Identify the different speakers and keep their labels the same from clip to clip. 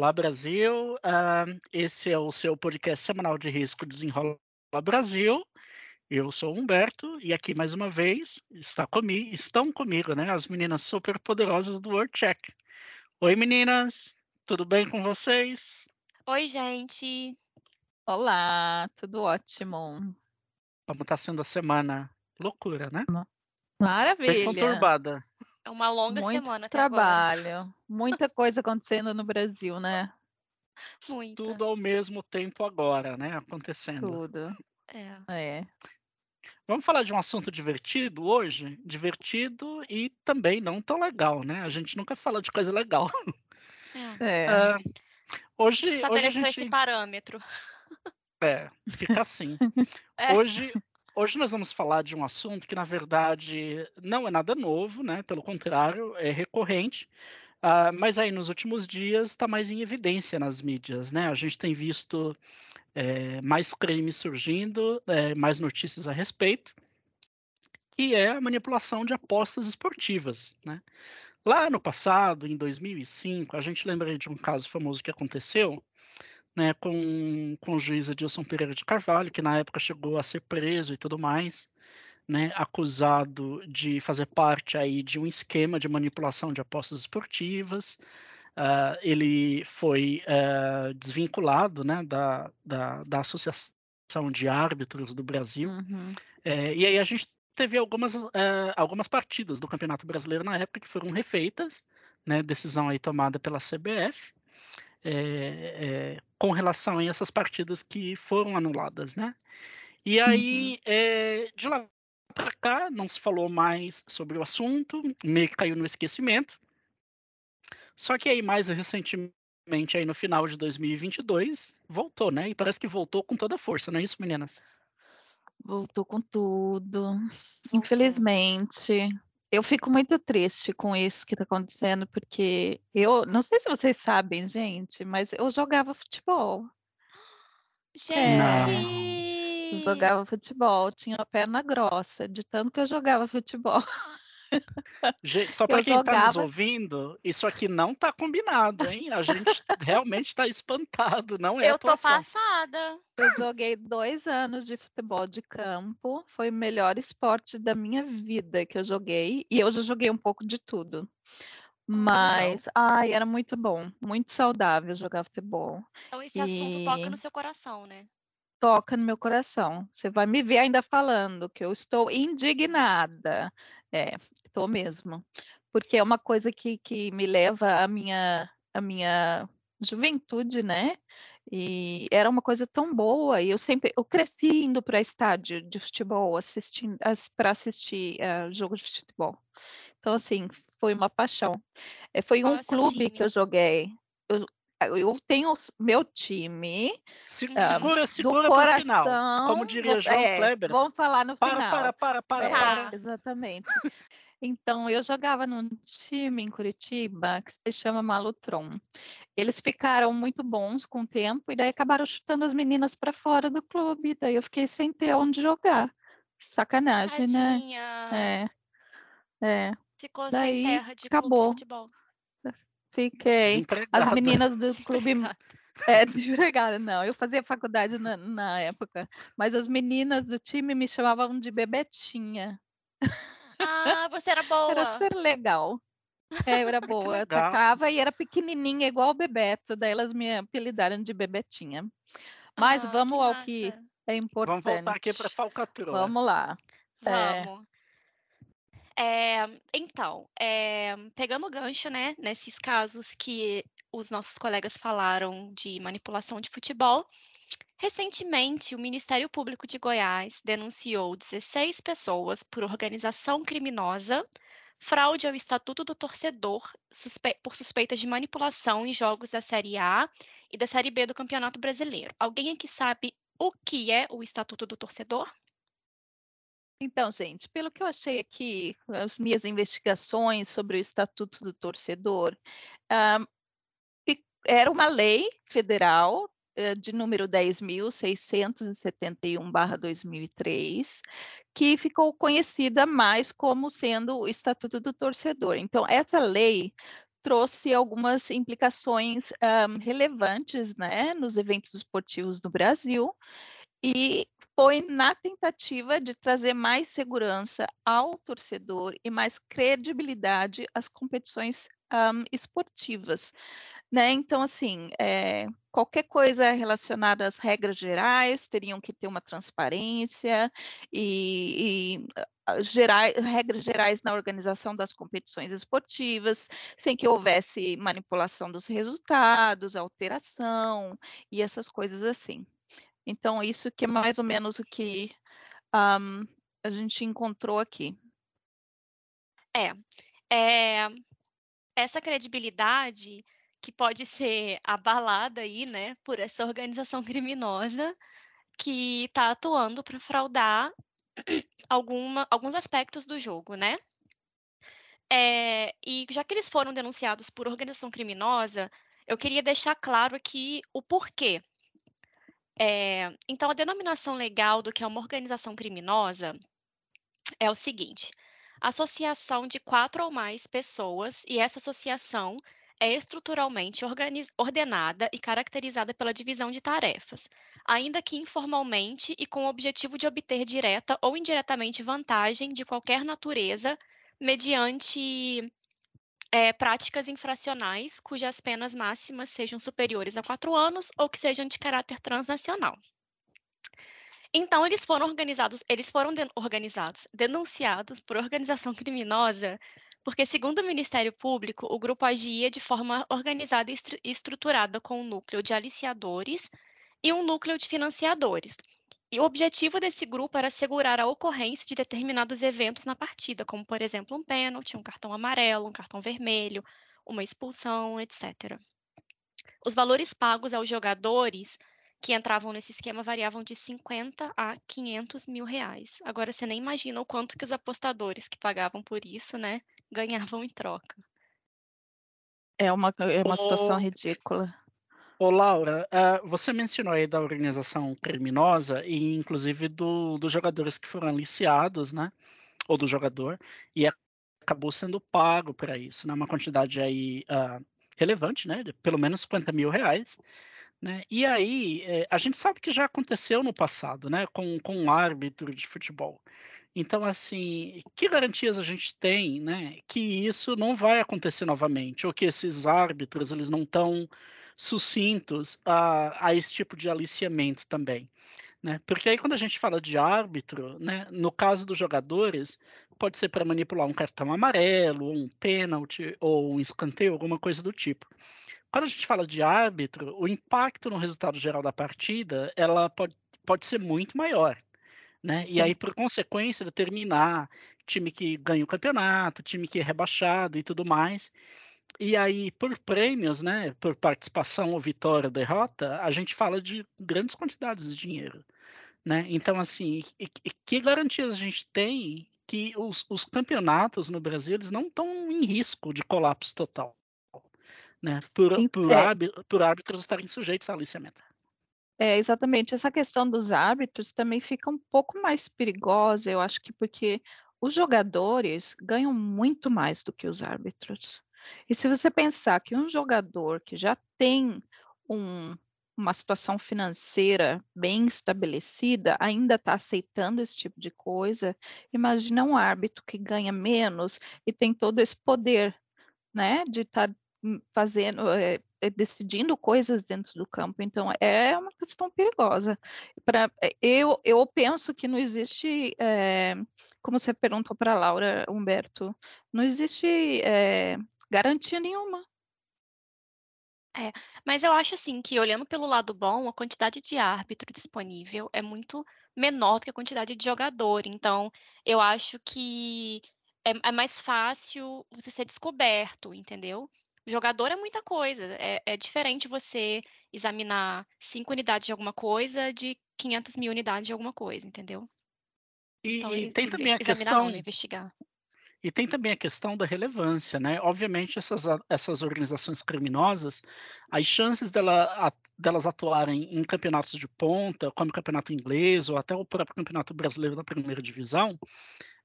Speaker 1: Olá, Brasil. Uh, esse é o seu podcast semanal de risco Desenrola Brasil. Eu sou Humberto e aqui mais uma vez está comigo, estão comigo, né, as meninas super poderosas do World Check. Oi, meninas. Tudo bem com vocês?
Speaker 2: Oi, gente.
Speaker 3: Olá, tudo ótimo.
Speaker 1: Como está sendo a semana? Loucura, né?
Speaker 3: Maravilha.
Speaker 1: Bem conturbada.
Speaker 2: É uma longa
Speaker 3: Muito
Speaker 2: semana
Speaker 3: trabalho,
Speaker 2: agora.
Speaker 3: muita coisa acontecendo no Brasil, né?
Speaker 2: Muita.
Speaker 1: Tudo ao mesmo tempo agora, né? Acontecendo.
Speaker 3: Tudo.
Speaker 2: É.
Speaker 3: É.
Speaker 1: Vamos falar de um assunto divertido hoje? Divertido e também não tão legal, né? A gente nunca fala de coisa legal.
Speaker 2: é.
Speaker 3: É.
Speaker 1: Ah, hoje, hoje a
Speaker 2: Estabeleceu
Speaker 1: gente...
Speaker 2: esse parâmetro.
Speaker 1: É, fica assim.
Speaker 2: É.
Speaker 1: Hoje, hoje nós vamos falar de um assunto que, na verdade, não é nada novo, né? Pelo contrário, é recorrente. Ah, mas aí nos últimos dias está mais em evidência nas mídias, né? A gente tem visto é, mais crimes surgindo, é, mais notícias a respeito, que é a manipulação de apostas esportivas, né? Lá no passado, em 2005, a gente lembra de um caso famoso que aconteceu, né, com, com o juiz Edilson Pereira de Carvalho, que na época chegou a ser preso e tudo mais, né, acusado de fazer parte aí de um esquema de manipulação de apostas esportivas. Uh, ele foi uh, desvinculado né, da, da, da, Associação de Árbitros do Brasil.
Speaker 3: Uhum.
Speaker 1: É, e aí a gente teve algumas, uh, algumas partidas do Campeonato Brasileiro na época que foram refeitas, né, decisão aí tomada pela CBF é, é, com relação a essas partidas que foram anuladas, né? E aí, uhum. é, de lá para cá, não se falou mais sobre o assunto, meio que caiu no esquecimento. Só que aí, mais recentemente, aí no final de 2022, voltou, né? E parece que voltou com toda a força, não é isso, meninas?
Speaker 3: Voltou com tudo. Infelizmente, eu fico muito triste com isso que está acontecendo, porque eu não sei se vocês sabem, gente, mas eu jogava futebol.
Speaker 2: Gente!
Speaker 3: É, jogava futebol, tinha a perna grossa, de tanto que eu jogava futebol.
Speaker 1: Gente, só para quem está jogava... nos ouvindo, isso aqui não está combinado, hein? A gente realmente está espantado, não é
Speaker 2: Eu
Speaker 1: atuação.
Speaker 2: tô passada.
Speaker 3: Eu joguei dois anos de futebol de campo, foi o melhor esporte da minha vida que eu joguei, e eu já joguei um pouco de tudo. Mas, ai, era muito bom, muito saudável jogar futebol.
Speaker 2: Então esse e... assunto toca no seu coração, né?
Speaker 3: Toca no meu coração. Você vai me ver ainda falando que eu estou indignada. É, estou mesmo. Porque é uma coisa que, que me leva à minha, à minha juventude, né? E era uma coisa tão boa. E eu sempre eu cresci indo para estádio de futebol, assistindo para assistir uh, jogo de futebol. Então, assim, foi uma paixão. É, foi um clube
Speaker 2: time?
Speaker 3: que eu joguei. Eu, eu tenho meu time
Speaker 2: Ah,
Speaker 1: segura,
Speaker 3: do
Speaker 1: segura para o final. Como diria João
Speaker 3: é,
Speaker 1: Kleber.
Speaker 3: Vamos falar no
Speaker 1: Para,
Speaker 3: final.
Speaker 1: para, para, para,
Speaker 3: É,
Speaker 1: para.
Speaker 3: Exatamente. Então, eu jogava num time em Curitiba que se chama Malutron. Eles ficaram muito bons com o tempo e daí acabaram chutando as meninas para fora do clube. Daí eu fiquei sem ter onde jogar. Sacanagem, né?
Speaker 2: Tadinha.
Speaker 3: É, é.
Speaker 2: Ficou
Speaker 3: Daí,
Speaker 2: sem terra de
Speaker 3: acabou.
Speaker 2: futebol.
Speaker 3: Fiquei. As meninas do clube. É, desempregada, não. Eu fazia faculdade na, na época, mas as meninas do time me chamavam de Bebetinha.
Speaker 2: Ah, você era boa.
Speaker 3: Era super legal. É, eu era boa. Eu atacava e era pequenininha, igual o Bebeto. Daí elas me apelidaram de Bebetinha. Mas
Speaker 2: Ah,
Speaker 3: vamos
Speaker 2: que
Speaker 3: ao que
Speaker 2: massa.
Speaker 3: é importante.
Speaker 1: Vamos voltar aqui para falcatrua.
Speaker 3: Vamos lá. É.
Speaker 2: Vamos. É, então, é, pegando o gancho, né, nesses casos que os nossos colegas falaram de manipulação de futebol, recentemente o Ministério Público de Goiás denunciou 16 pessoas por organização criminosa, fraude ao Estatuto do Torcedor suspe- por suspeitas de manipulação em jogos da Série A e da Série B do Campeonato Brasileiro. Alguém aqui sabe o que é o Estatuto do Torcedor?
Speaker 3: Então, gente, pelo que eu achei aqui, as minhas investigações sobre o Estatuto do Torcedor, era uma lei federal eh, de número 10.671/2003, que ficou conhecida mais como sendo o Estatuto do Torcedor. Então, essa lei trouxe algumas implicações um, relevantes né, nos eventos esportivos no Brasil e foi na tentativa de trazer mais segurança ao torcedor e mais credibilidade às competições um, esportivas. Né? Então, assim, é, qualquer coisa relacionada às regras gerais teriam que ter uma transparência e, e ah, gerais, regras gerais na organização das competições esportivas, sem que houvesse manipulação dos resultados, alteração e essas coisas assim. Então, isso que é mais ou menos o que um, a gente encontrou aqui.
Speaker 2: É, é, essa credibilidade que pode ser abalada aí, né, por essa organização criminosa que está atuando para fraudar alguma, alguns aspectos do jogo, né? É, e já que eles foram denunciados por organização criminosa, eu queria deixar claro aqui o porquê. É, então, a denominação legal do que é uma organização criminosa é o seguinte: associação de quatro ou mais pessoas, e essa associação é estruturalmente ordenada e caracterizada pela divisão de tarefas, ainda que informalmente e com o objetivo de obter direta ou indiretamente vantagem de qualquer natureza, mediante é, práticas infracionais cujas penas máximas sejam superiores a quatro anos ou que sejam de caráter transnacional. Então, eles foram organizados, eles foram organizados, denunciados por organização criminosa porque, segundo o Ministério Público, o grupo agia de forma organizada e estruturada com um núcleo de aliciadores e um núcleo de financiadores. E o objetivo desse grupo era assegurar a ocorrência de determinados eventos na partida, como, por exemplo, um pênalti, um cartão amarelo, um cartão vermelho, uma expulsão, etc. Os valores pagos aos jogadores que entravam nesse esquema variavam de 50 a 500 mil reais. Agora você nem imagina o quanto que os apostadores que pagavam por isso, né, ganhavam em troca.
Speaker 3: É uma, é uma situação ridícula.
Speaker 1: Ô, Laura, uh, você mencionou aí da organização criminosa e inclusive do, dos jogadores que foram aliciados, né? Ou do jogador, e acabou sendo pago para isso, né? Uma quantidade aí uh, relevante, né? De pelo menos 50 mil reais. Né? E aí, é, a gente sabe que já aconteceu no passado, né? Com, com um árbitro de futebol. Então, assim, que garantias a gente tem, né, que isso não vai acontecer novamente, ou que esses árbitros eles não estão sucintos a, a esse tipo de aliciamento também, né? Porque aí quando a gente fala de árbitro, né, no caso dos jogadores, pode ser para manipular um cartão amarelo, um pênalti ou um escanteio, alguma coisa do tipo. Quando a gente fala de árbitro, o impacto no resultado geral da partida, ela pode, pode ser muito maior, né? E aí, por consequência, determinar time que ganha o campeonato, time que é rebaixado e tudo mais. E aí, por prêmios, né, por participação ou vitória ou derrota, a gente fala de grandes quantidades de dinheiro. Né? Então, assim, que garantias a gente tem que os, os campeonatos no Brasil eles não estão em risco de colapso total? Né? Por, por, é. por árbitros estarem sujeitos a aliciamento.
Speaker 3: É, exatamente. Essa questão dos árbitros também fica um pouco mais perigosa, eu acho que porque os jogadores ganham muito mais do que os árbitros. E se você pensar que um jogador que já tem um, uma situação financeira bem estabelecida ainda está aceitando esse tipo de coisa, imagina um árbitro que ganha menos e tem todo esse poder, né, de estar tá fazendo, é, decidindo coisas dentro do campo. Então, é uma questão perigosa. Pra, eu, eu penso que não existe, é, como você perguntou para a Laura, Humberto, não existe é, garantia nenhuma.
Speaker 2: É, mas eu acho assim que olhando pelo lado bom, a quantidade de árbitro disponível é muito menor do que a quantidade de jogador. Então, eu acho que é, é mais fácil você ser descoberto, entendeu? Jogador é muita coisa. É, é diferente você examinar cinco unidades de alguma coisa de 500 mil unidades de alguma coisa, entendeu?
Speaker 1: E, então, e tem também a questão...
Speaker 2: investigar.
Speaker 1: E tem também a questão da relevância, né? Obviamente, essas, essas organizações criminosas, as chances dela, delas atuarem em campeonatos de ponta, como o campeonato inglês ou até o próprio campeonato brasileiro da primeira divisão,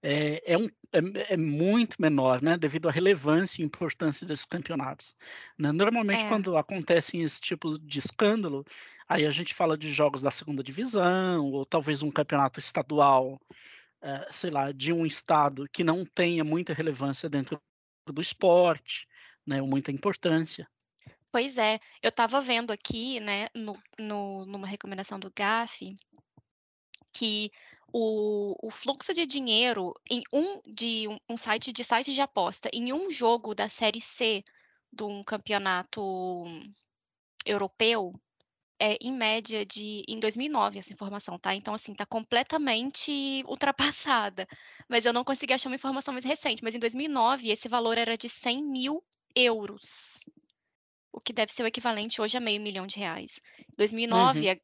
Speaker 1: é, é, um, é, é, muito menor, né? Devido à relevância e importância desses campeonatos. Né? Normalmente, é. quando acontecem esse tipo de escândalo, aí a gente fala de jogos da segunda divisão, ou talvez um campeonato estadual é, sei lá, de um estado que não tenha muita relevância dentro do esporte, né, ou muita importância.
Speaker 2: Pois é, eu estava vendo aqui, né, no, no, numa recomendação do GAF, que o, o, fluxo de dinheiro em um de um, um, site de site de aposta em um jogo da série C de um campeonato europeu é, em média de em 2009 essa informação, tá? Então assim tá completamente ultrapassada. Mas eu não consegui achar uma informação mais recente. Mas em 2009 esse valor era de 100 mil euros, o que deve ser o equivalente hoje a meio milhão de reais. 2009, uhum.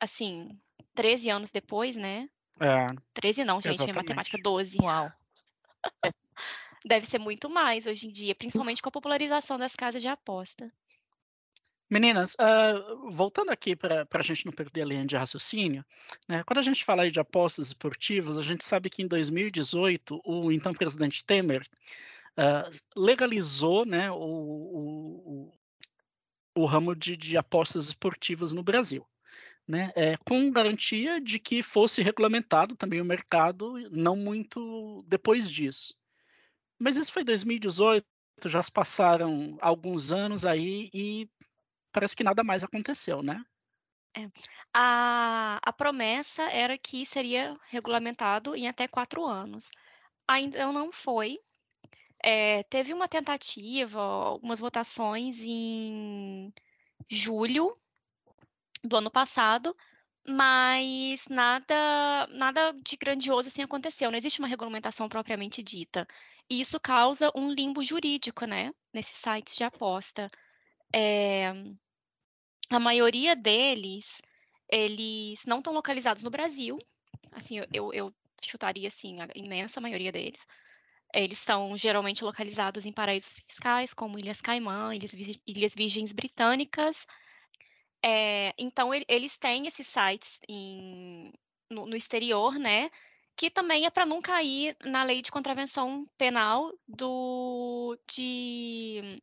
Speaker 2: assim, 13 anos depois, né?
Speaker 1: É,
Speaker 2: 13 não, gente, minha matemática 12.
Speaker 3: Uau.
Speaker 2: Deve ser muito mais hoje em dia, principalmente com a popularização das casas de aposta.
Speaker 1: Meninas, uh, voltando aqui para a gente não perder a linha de raciocínio, né, quando a gente fala de apostas esportivas, a gente sabe que em 2018 o então presidente Temer uh, legalizou né, o, o, o ramo de, de, apostas esportivas no Brasil. Né, é, com garantia de que fosse regulamentado também o mercado não muito depois disso. Mas isso foi 2018, já se passaram alguns anos aí e parece que nada mais aconteceu, né?
Speaker 2: É. A, a promessa era que seria regulamentado em até quatro anos. Ainda não foi. É, teve uma tentativa, algumas votações em julho do ano passado, mas nada, nada de grandioso assim aconteceu. Não existe uma regulamentação propriamente dita. E isso causa um limbo jurídico, né? Nesses sites de aposta. É, a maioria deles, eles não estão localizados no Brasil. Assim, eu, eu chutaria assim, a imensa maioria deles. Eles são geralmente localizados em paraísos fiscais, como Ilhas Caimã, Ilhas, Ilhas Virgens Britânicas. É, então, eles têm esses sites em, no, no exterior, né? Que também é para não cair na lei de contravenção penal do de,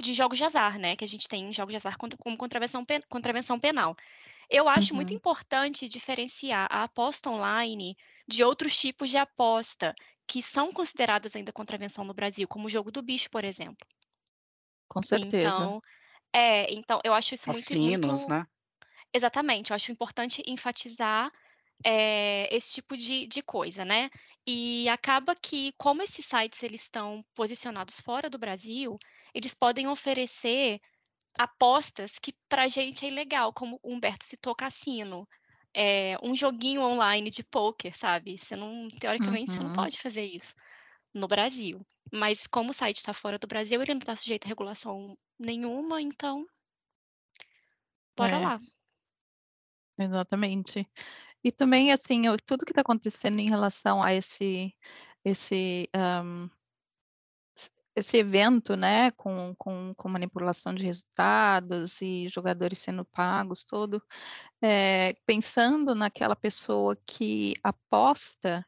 Speaker 2: de jogos de azar, né? Que a gente tem em jogos de azar como contravenção, contravenção penal. Eu acho uhum. muito importante diferenciar a aposta online de outros tipos de aposta que são consideradas ainda contravenção no Brasil, como o jogo do bicho, por exemplo.
Speaker 3: Com certeza.
Speaker 2: Então, é, então eu acho isso
Speaker 1: muito,
Speaker 2: muito...
Speaker 1: né?
Speaker 2: Exatamente, eu acho importante enfatizar é, esse tipo de, de coisa, né? E acaba que, como esses sites eles estão posicionados fora do Brasil, eles podem oferecer apostas que para a gente é ilegal, como o Humberto citou cassino. É, um joguinho online de poker, sabe? Você não, teoricamente, uhum. você não uhum. pode fazer isso no Brasil. Mas como o site está fora do Brasil, ele não está sujeito a regulação nenhuma, então bora é. lá.
Speaker 3: Exatamente. E também, assim, eu, tudo que está acontecendo em relação a esse, esse, um, esse evento, né, com, com, com, manipulação de resultados e jogadores sendo pagos, todo, é, pensando naquela pessoa que aposta,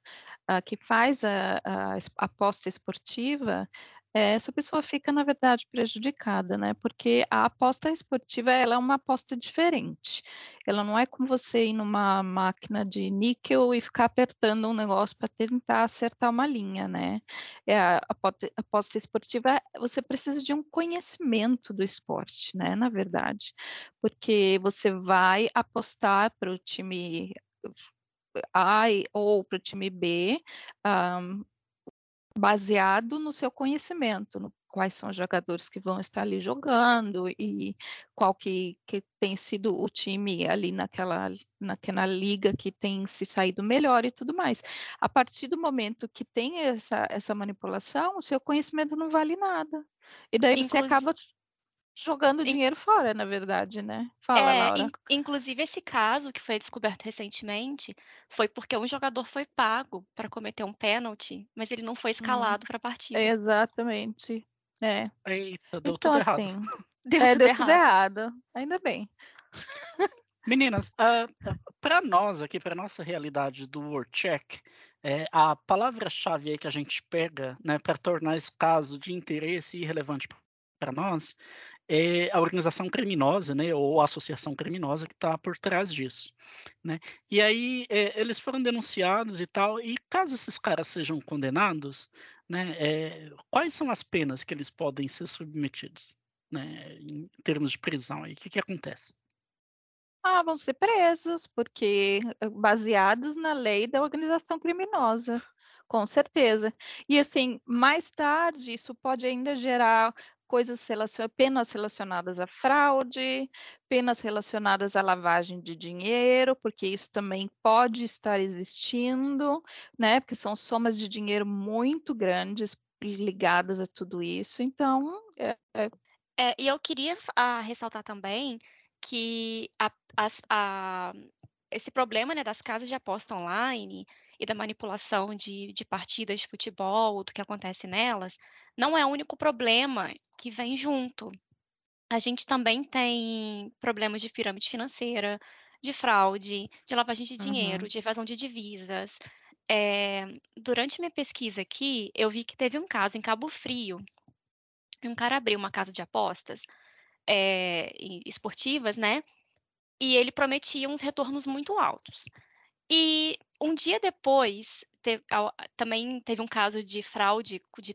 Speaker 3: uh, que faz a, a, aposta esportiva, essa pessoa fica, na verdade, prejudicada, né? Porque a aposta esportiva ela é uma aposta diferente. Ela não é como você ir numa máquina de níquel e ficar apertando um negócio para tentar acertar uma linha, né? É, a aposta, esportiva, você precisa de um conhecimento do esporte, né? Na verdade, porque você vai apostar para o time A ou para o time B, um, baseado no seu conhecimento, no quais são os jogadores que vão estar ali jogando e qual que, que tem sido o time ali naquela, naquela liga que tem se saído melhor e tudo mais. A partir do momento que tem essa, essa manipulação, o seu conhecimento não vale nada. E daí Inclusive... você acaba jogando dinheiro fora, na verdade, né? Fala,
Speaker 2: É,
Speaker 3: Laura.
Speaker 2: in- inclusive esse caso que foi descoberto recentemente foi porque um jogador foi pago para cometer um pênalti, mas ele não foi escalado para a partida.
Speaker 3: Exatamente. É.
Speaker 1: Eita, deu
Speaker 3: Então,
Speaker 1: tudo errado.
Speaker 3: assim,
Speaker 2: Deu
Speaker 3: é,
Speaker 2: tudo
Speaker 3: deu
Speaker 2: errado.
Speaker 3: tudo errado. Ainda bem.
Speaker 1: Meninas, para nós aqui, para nossa realidade do WordCheck, é, a palavra-chave aí que a gente pega né, para tornar esse caso de interesse e relevante para nós é a organização criminosa, né, ou a associação criminosa que está por trás disso. Né? E aí é, eles foram denunciados e tal, e caso esses caras sejam condenados, né, é, quais são as penas que eles podem ser submetidos, né, em termos de prisão? aí? O que, que acontece?
Speaker 3: Ah, vão ser presos, porque eh, baseados na lei da organização criminosa, com certeza. E assim, mais tarde, isso pode ainda gerar coisas relacion... penas relacionadas à fraude, penas relacionadas à lavagem de dinheiro, porque isso também pode estar existindo, né? Porque são somas de dinheiro muito grandes ligadas a tudo isso. Então, é, é
Speaker 2: É, e eu queria ah, ressaltar também que a- as- a- esse problema né, das casas de aposta online e da manipulação de, de partidas de futebol, do que acontece nelas, não é o único problema que vem junto. A gente também tem problemas de pirâmide financeira, de fraude, de lavagem de dinheiro,
Speaker 3: Uhum.
Speaker 2: de evasão de divisas. É, durante minha pesquisa aqui, eu vi que teve um caso em Cabo Frio. Um cara abriu uma casa de apostas é, esportivas, né? E ele prometia uns retornos muito altos. E um dia depois, te- ao- também teve um caso de fraude de,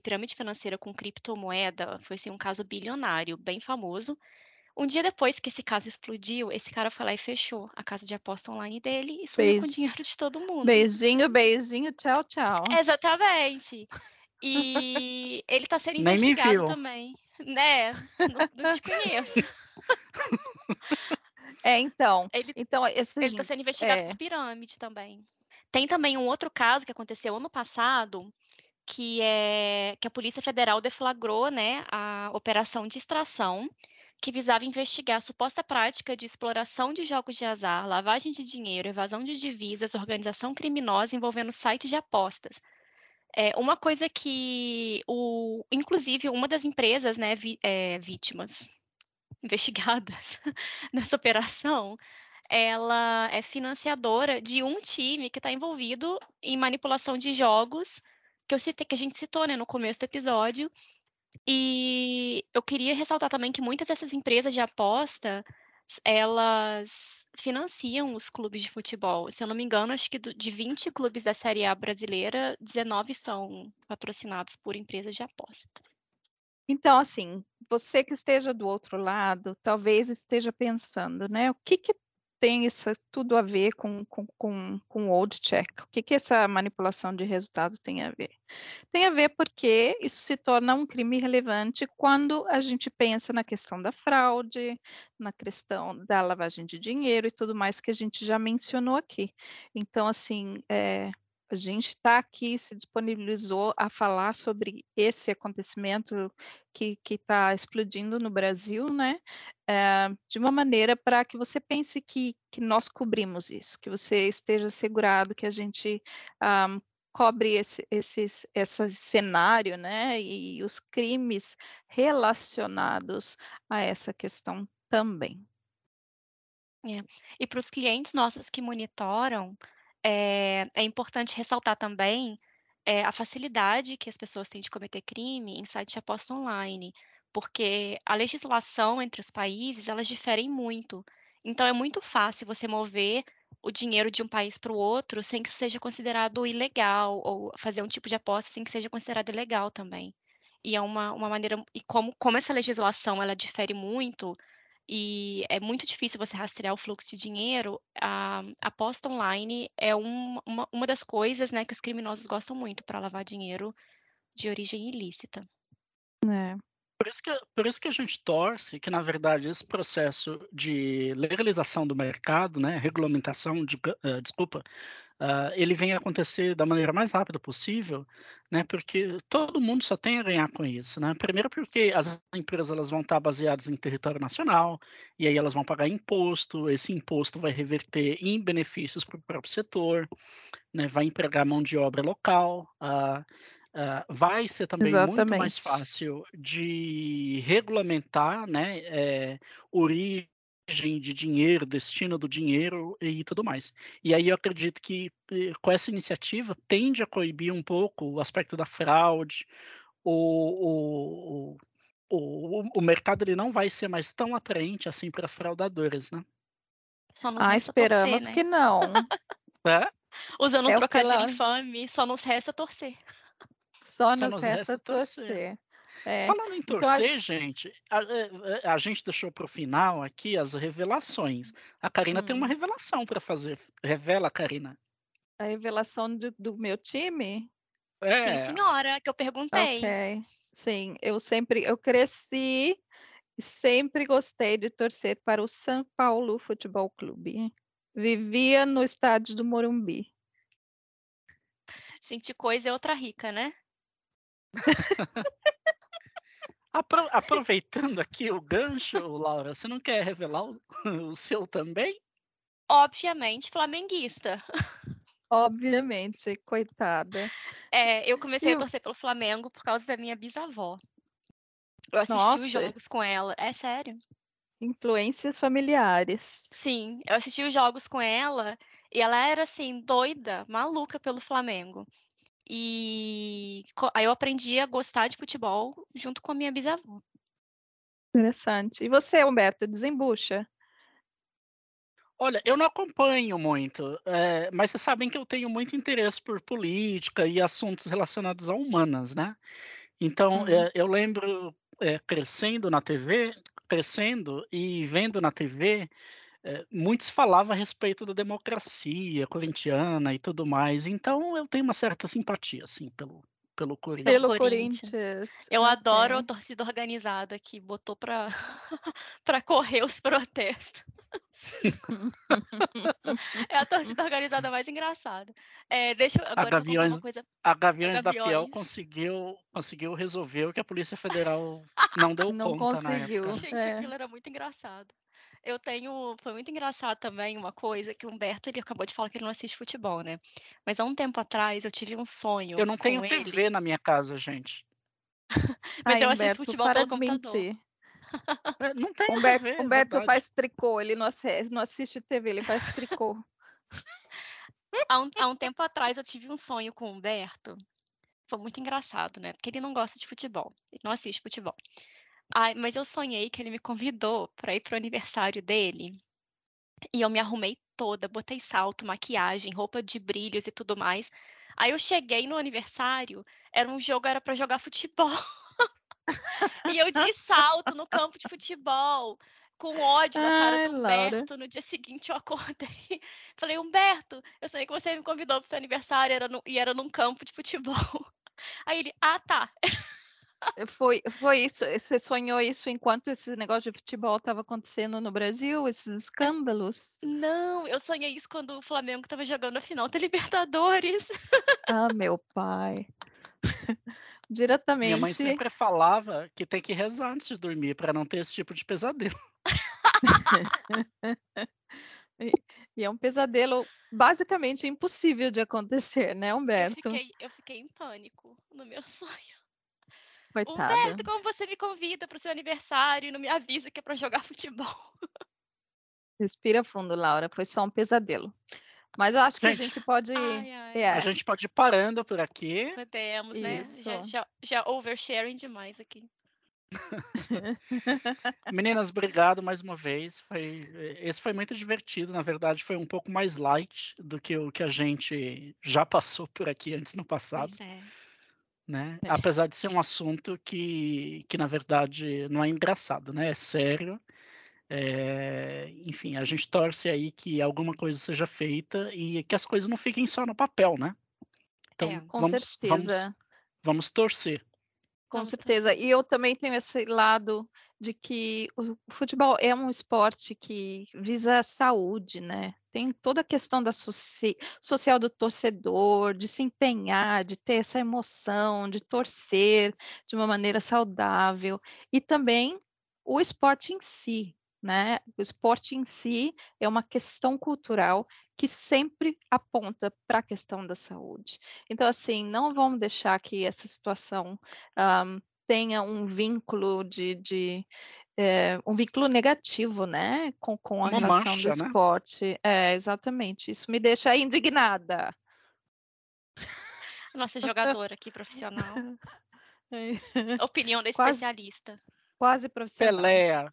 Speaker 2: pirâmide financeira com criptomoeda. Foi assim, um caso bilionário, bem famoso. Um dia depois que esse caso explodiu, esse cara foi lá e fechou a casa de aposta online dele e sumiu com o
Speaker 3: Beijo.
Speaker 2: dinheiro de todo mundo.
Speaker 3: beijinho, beijinho, tchau, tchau.
Speaker 2: Exatamente. E ele está sendo
Speaker 1: Nem me
Speaker 2: investigado também. Né? Não, não te conheço.
Speaker 3: É, então,
Speaker 2: Ele
Speaker 3: então esse
Speaker 2: Ele está sendo investigado
Speaker 3: é.
Speaker 2: por pirâmide também. Tem também um outro caso que aconteceu ano passado, que é que a Polícia Federal deflagrou, né, a operação de extração que visava investigar a suposta prática de exploração de jogos de azar, lavagem de dinheiro, evasão de divisas, organização criminosa envolvendo sites de apostas. É, uma coisa que, o, inclusive, uma das empresas, né, vi- é, vítimas investigadas nessa operação, ela é financiadora de um time que está envolvido em manipulação de jogos, que eu citei, que a gente citou, né, no começo do episódio. E eu queria ressaltar também que muitas dessas empresas de aposta, elas financiam os clubes de futebol. Se eu não me engano, acho que de 20 clubes da Série A brasileira, 19 são patrocinados por empresas de aposta.
Speaker 3: Então, assim, você que esteja do outro lado, talvez esteja pensando, né? O que que tem isso tudo a ver com, com, com, com o old check? O que que essa manipulação de resultados tem a ver? Tem a ver porque isso se torna um crime relevante quando a gente pensa na questão da fraude, na questão da lavagem de dinheiro e tudo mais que a gente já mencionou aqui. Então, assim, é, a gente está aqui, se disponibilizou a falar sobre esse acontecimento que está explodindo no Brasil, né? É, de uma maneira para que você pense que, que nós cobrimos isso, que você esteja assegurado que a gente um, cobre esse, esses, esse cenário, né? E os crimes relacionados a essa questão também.
Speaker 2: É. E para os clientes nossos que monitoram, é, é importante ressaltar também é, a facilidade que as pessoas têm de cometer crime em site de aposta online, porque a legislação entre os países, elas diferem muito. Então, é muito fácil você mover o dinheiro de um país para o outro sem que isso seja considerado ilegal, ou fazer um tipo de aposta sem que seja considerado ilegal também. E é uma, uma maneira, e como, como essa legislação, ela difere muito, e é muito difícil você rastrear o fluxo de dinheiro, a aposta online é um, uma, uma das coisas né, que os criminosos gostam muito para lavar dinheiro de origem ilícita.
Speaker 3: É.
Speaker 1: Por isso, que, por isso que a gente torce que, na verdade, esse processo de legalização do mercado, né, regulamentação, de, uh, desculpa, uh, ele venha acontecer da maneira mais rápida possível, né, porque todo mundo só tem a ganhar com isso. Né? Primeiro porque as empresas elas vão estar baseadas em território nacional, e aí elas vão pagar imposto, esse imposto vai reverter em benefícios para o próprio setor, né, vai empregar mão de obra local, uh, Uh, vai ser também Exatamente. muito mais fácil de regulamentar né, é, origem de dinheiro, destino do dinheiro e tudo mais. E aí eu acredito que eh, com essa iniciativa tende a coibir um pouco o aspecto da fraude, o, o, o, o mercado ele não vai ser mais tão atraente assim para fraudadores, né?
Speaker 3: Só ah, esperamos torcer, né? que não.
Speaker 2: é? Usando um é trocadilho ela... infame, só nos resta torcer.
Speaker 3: Só, Só nos, resta, torcer. torcer.
Speaker 1: É. Falando em torcer, então, gente, a, é, é, a, gente deixou para o final aqui as revelações. A Karina hum. tem uma hum. revelação para fazer. Revela, Karina.
Speaker 3: A revelação do, do, meu time?
Speaker 2: É. Sim, senhora, que eu perguntei.
Speaker 3: Ok. Sim, eu sempre, eu cresci e sempre gostei de torcer para o São Paulo Futebol Clube. Vivia no estádio do Morumbi.
Speaker 2: Gente, coisa é outra rica, né?
Speaker 1: Apro aproveitando aqui o gancho, Laura, você não quer revelar o, o seu também?
Speaker 2: Obviamente, flamenguista.
Speaker 3: Obviamente, coitada.
Speaker 2: É, eu comecei eu... a torcer pelo Flamengo por causa da minha bisavó. Eu assisti Nossa. os jogos com ela, é sério.
Speaker 3: Influências familiares.
Speaker 2: Sim, eu assisti os jogos com ela e ela era assim, doida, maluca pelo Flamengo. E aí eu aprendi a gostar de futebol junto com a minha bisavó.
Speaker 3: Interessante. E você, Humberto, desembucha?
Speaker 1: Olha, eu não acompanho muito, é, mas vocês sabem que eu tenho muito interesse por política e assuntos relacionados a humanas, né? Então, uhum. é, eu lembro é, crescendo na TV, crescendo e vendo na TV é, muitos falavam a respeito da democracia corintiana e tudo mais, então eu tenho uma certa simpatia, assim, pelo, pelo Corinthians.
Speaker 3: Pelo Corinthians.
Speaker 2: Eu adoro a torcida organizada que botou para para correr os protestos. é a torcida organizada mais engraçada. É, deixa agora a
Speaker 1: Gaviões,
Speaker 2: uma coisa.
Speaker 1: A Gaviões, a Gaviões, da Fiel conseguiu conseguiu resolver o que a Polícia Federal não deu não conta conseguiu. na época.
Speaker 2: Gente, é. aquilo era muito engraçado. Eu tenho. Foi muito engraçado também uma coisa que o Humberto ele acabou de falar que ele não assiste futebol, né? Mas há um tempo atrás eu tive um sonho.
Speaker 1: Eu não tenho
Speaker 2: ele.
Speaker 1: TV na minha casa, gente.
Speaker 2: Mas Ai, eu assisto Humberto, futebol pelo computador.
Speaker 3: Mentir.
Speaker 1: É, não tem
Speaker 3: Humberto,
Speaker 1: TV,
Speaker 3: Humberto faz tricô, ele não assiste, não assiste TV, ele faz tricô.
Speaker 2: há, um, há um tempo atrás eu tive um sonho com o Humberto. Foi muito engraçado, né? Porque ele não gosta de futebol, ele não assiste futebol. Ai, mas eu sonhei que ele me convidou para ir pro aniversário dele. E eu me arrumei toda, botei salto, maquiagem, roupa de brilhos e tudo mais. Aí eu cheguei no aniversário, era um jogo, era para jogar futebol. e eu de salto no campo de futebol, com ódio da cara Ai, do Humberto. Laura. No dia seguinte eu acordei. Falei, Humberto, eu sei que você me convidou pro seu aniversário era no, e era num campo de futebol. Aí ele, ah, tá.
Speaker 3: Foi, foi isso. Você sonhou isso enquanto esse negócio de futebol estava acontecendo no Brasil, esses escândalos?
Speaker 2: Não, eu sonhei isso quando o Flamengo estava jogando a final da Libertadores.
Speaker 3: Ah, meu pai. Diretamente.
Speaker 1: Minha mãe sempre falava que tem que rezar antes de dormir para não ter esse tipo de pesadelo.
Speaker 3: e é um pesadelo basicamente impossível de acontecer, né, Humberto?
Speaker 2: Eu fiquei, eu fiquei em pânico no meu sonho.
Speaker 3: Coitada.
Speaker 2: Humberto, como você me convida para o seu aniversário e não me avisa que é para jogar futebol?
Speaker 3: Respira fundo, Laura. Foi só um pesadelo. Mas eu acho que gente, a gente pode. Ai,
Speaker 1: ai. É. A gente pode ir parando por aqui.
Speaker 2: Podemos, né? Já, já, já oversharing demais aqui.
Speaker 1: Meninas, obrigado mais uma vez. Foi, esse foi muito divertido. Na verdade, foi um pouco mais light do que o que a gente já passou por aqui antes no passado. Pois é né? É. Apesar de ser um assunto que, que na verdade não é engraçado, né? É sério. É, enfim, a gente torce aí que alguma coisa seja feita e que as coisas não fiquem só no papel, né?
Speaker 3: Então, é, com vamos, certeza.
Speaker 1: Vamos, vamos torcer.
Speaker 3: Com certeza. E eu também tenho esse lado de que o futebol é um esporte que visa a saúde, né? Tem toda a questão da soci... social do torcedor, de se empenhar, de ter essa emoção, de torcer de uma maneira saudável. E também o esporte em si, né? O esporte em si é uma questão cultural que sempre aponta para a questão da saúde. Então, assim, não vamos deixar que essa situação um, tenha um vínculo de, de é, um vínculo negativo, né, com, com a
Speaker 1: Uma
Speaker 3: relação
Speaker 1: mancha,
Speaker 3: do
Speaker 1: né?
Speaker 3: esporte. É, exatamente. Isso me deixa indignada.
Speaker 2: Nossa jogadora aqui profissional.
Speaker 3: É,
Speaker 2: Opinião da
Speaker 3: Quase-
Speaker 2: especialista.
Speaker 3: Quase profissional.
Speaker 1: Pelé,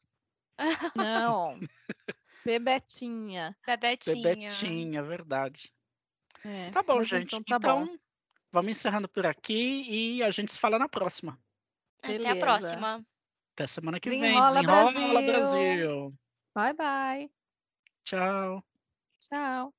Speaker 3: Não. Bebetinha.
Speaker 2: Bebetinha.
Speaker 1: Bebetinha, verdade.
Speaker 3: É,
Speaker 1: Tá bom,
Speaker 3: mas
Speaker 1: gente.
Speaker 3: Então,
Speaker 1: Então,
Speaker 3: tá bom.
Speaker 1: vamos encerrando por aqui e a gente se fala na próxima.
Speaker 2: Até a próxima.
Speaker 1: Até semana que vem.
Speaker 3: Desenrola,
Speaker 1: Desenrola,
Speaker 3: Brasil.
Speaker 1: Brasil.
Speaker 3: Bye, bye.
Speaker 1: Tchau.
Speaker 3: Tchau.